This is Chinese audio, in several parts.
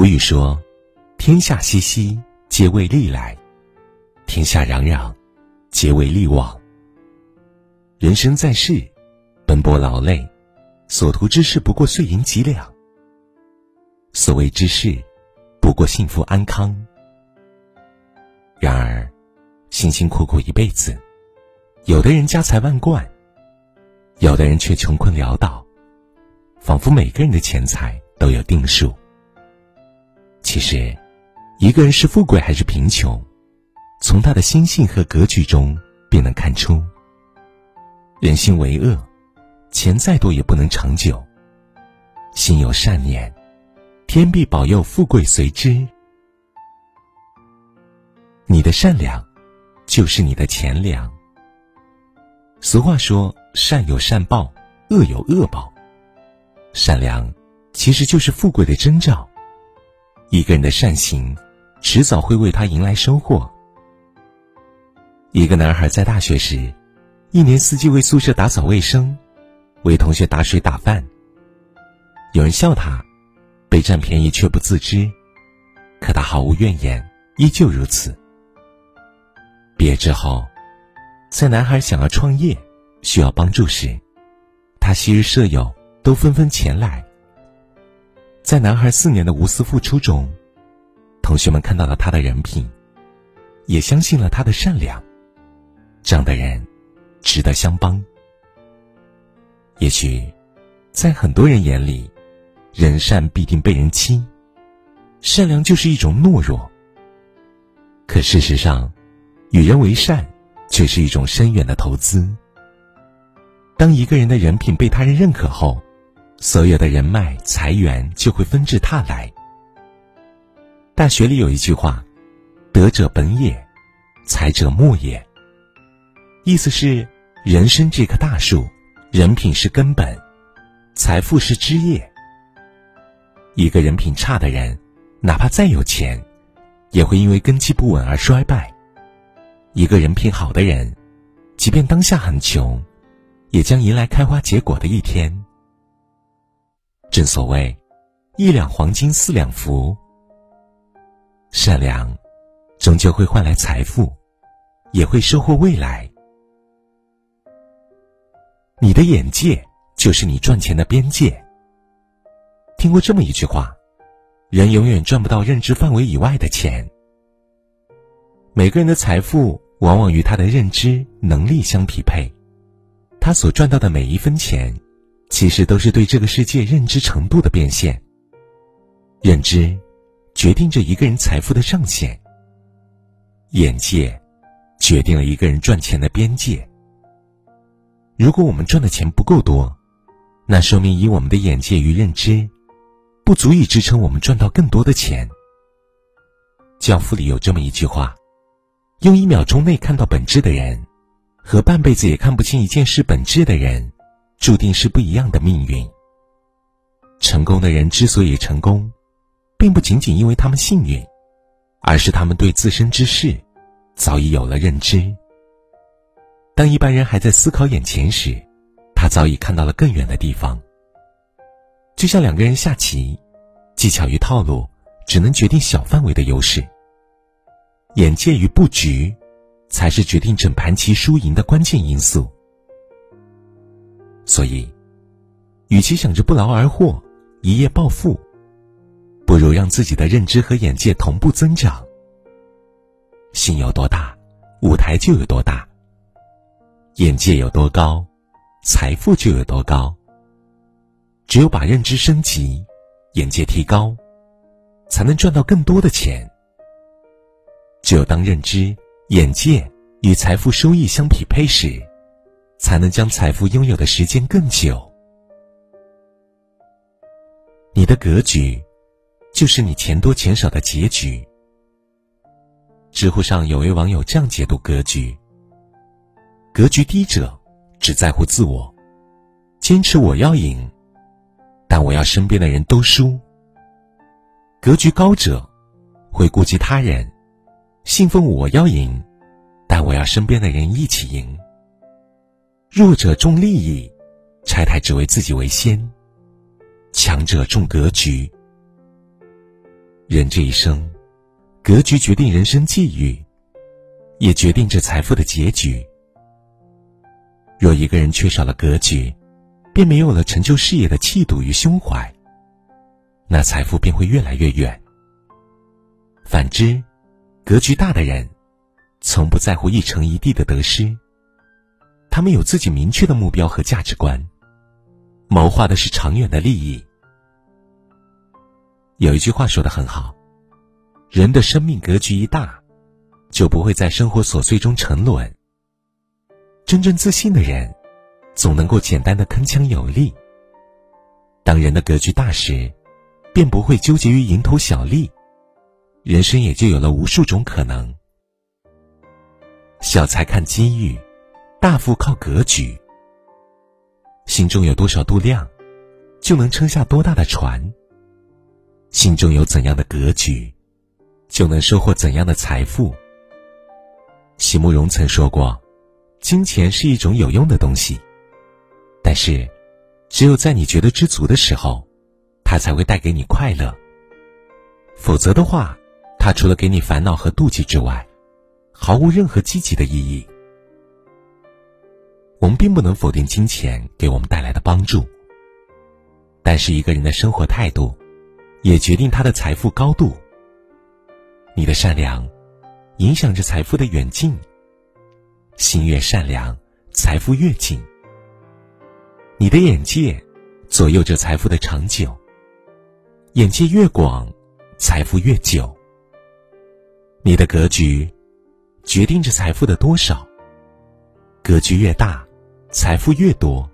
古语说：“天下熙熙，皆为利来；天下攘攘，皆为利往。”人生在世，奔波劳累，所图之事不过碎银几两；所谓之事，不过幸福安康。然而，辛辛苦苦一辈子，有的人家财万贯，有的人却穷困潦倒，仿佛每个人的钱财都有定数。其实，一个人是富贵还是贫穷，从他的心性和格局中便能看出。人心为恶，钱再多也不能长久。心有善念，天必保佑富贵随之。你的善良，就是你的钱粮。俗话说：“善有善报，恶有恶报。”善良，其实就是富贵的征兆。一个人的善行，迟早会为他迎来收获。一个男孩在大学时。一年四季为宿舍打扫卫生，为同学打水打饭。有人笑他，被占便宜却不自知，可他毫无怨言，依旧如此。毕业之后，在男孩想要创业、需要帮助时，他昔日舍友都纷纷前来。在男孩四年的无私付出中，同学们看到了他的人品，也相信了他的善良。这样的人。值得相帮。也许，在很多人眼里，人善必定被人欺，善良就是一种懦弱。可事实上，与人为善，却是一种深远的投资。当一个人的人品被他人认可后，所有的人脉财源就会纷至沓来。大学里有一句话：“德者本也，才者末也。”意思是，人生这棵大树，人品是根本，财富是枝叶。一个人品差的人，哪怕再有钱，也会因为根基不稳而衰败；一个人品好的人，即便当下很穷，也将迎来开花结果的一天。正所谓，一两黄金四两福。善良，终究会换来财富，也会收获未来。你的眼界就是你赚钱的边界。听过这么一句话：人永远赚不到认知范围以外的钱。每个人的财富往往与他的认知能力相匹配，他所赚到的每一分钱，其实都是对这个世界认知程度的变现。认知决定着一个人财富的上限，眼界决定了一个人赚钱的边界。如果我们赚的钱不够多，那说明以我们的眼界与认知，不足以支撑我们赚到更多的钱。教父里有这么一句话：用一秒钟内看到本质的人，和半辈子也看不清一件事本质的人，注定是不一样的命运。成功的人之所以成功，并不仅仅因为他们幸运，而是他们对自身之事，早已有了认知。当一般人还在思考眼前时，他早已看到了更远的地方。就像两个人下棋，技巧与套路只能决定小范围的优势，眼界与布局才是决定整盘棋输赢的关键因素。所以，与其想着不劳而获、一夜暴富，不如让自己的认知和眼界同步增长。心有多大，舞台就有多大。眼界有多高，财富就有多高。只有把认知升级，眼界提高，才能赚到更多的钱。只有当认知、眼界与财富收益相匹配时，才能将财富拥有的时间更久。你的格局，就是你钱多钱少的结局。知乎上有位网友这样解读格局。格局低者只在乎自我，坚持我要赢，但我要身边的人都输。格局高者会顾及他人，信奉我要赢，但我要身边的人一起赢。弱者重利益，拆台只为自己为先；强者重格局。人这一生，格局决定人生际遇，也决定着财富的结局。若一个人缺少了格局，便没有了成就事业的气度与胸怀，那财富便会越来越远。反之，格局大的人，从不在乎一城一地的得失。他们有自己明确的目标和价值观，谋划的是长远的利益。有一句话说的很好：“人的生命格局一大，就不会在生活琐碎中沉沦。”真正自信的人，总能够简单的铿锵有力。当人的格局大时，便不会纠结于蝇头小利，人生也就有了无数种可能。小财看机遇。大富靠格局，心中有多少度量，就能撑下多大的船。心中有怎样的格局，就能收获怎样的财富。席慕容曾说过：“金钱是一种有用的东西，但是，只有在你觉得知足的时候，它才会带给你快乐。否则的话，它除了给你烦恼和妒忌之外，毫无任何积极的意义。”我们并不能否定金钱给我们带来的帮助，但是一个人的生活态度，也决定他的财富高度。你的善良，影响着财富的远近。心越善良，财富越近。你的眼界，左右着财富的长久。眼界越广，财富越久。你的格局，决定着财富的多少。格局越大。财富越多，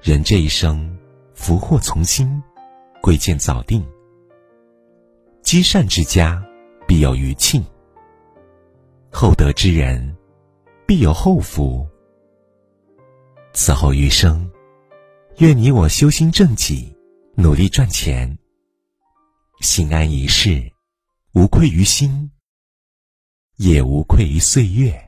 人这一生福祸从心，贵贱早定。积善之家，必有余庆；厚德之人，必有后福。此后余生，愿你我修心正己，努力赚钱，心安一世，无愧于心，也无愧于岁月。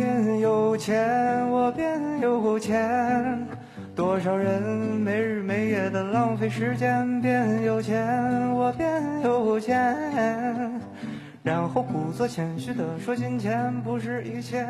变有钱，我变有钱。多少人没日没夜的浪费时间？变有钱，我变有钱。然后故作谦虚的说：“金钱不是一切。”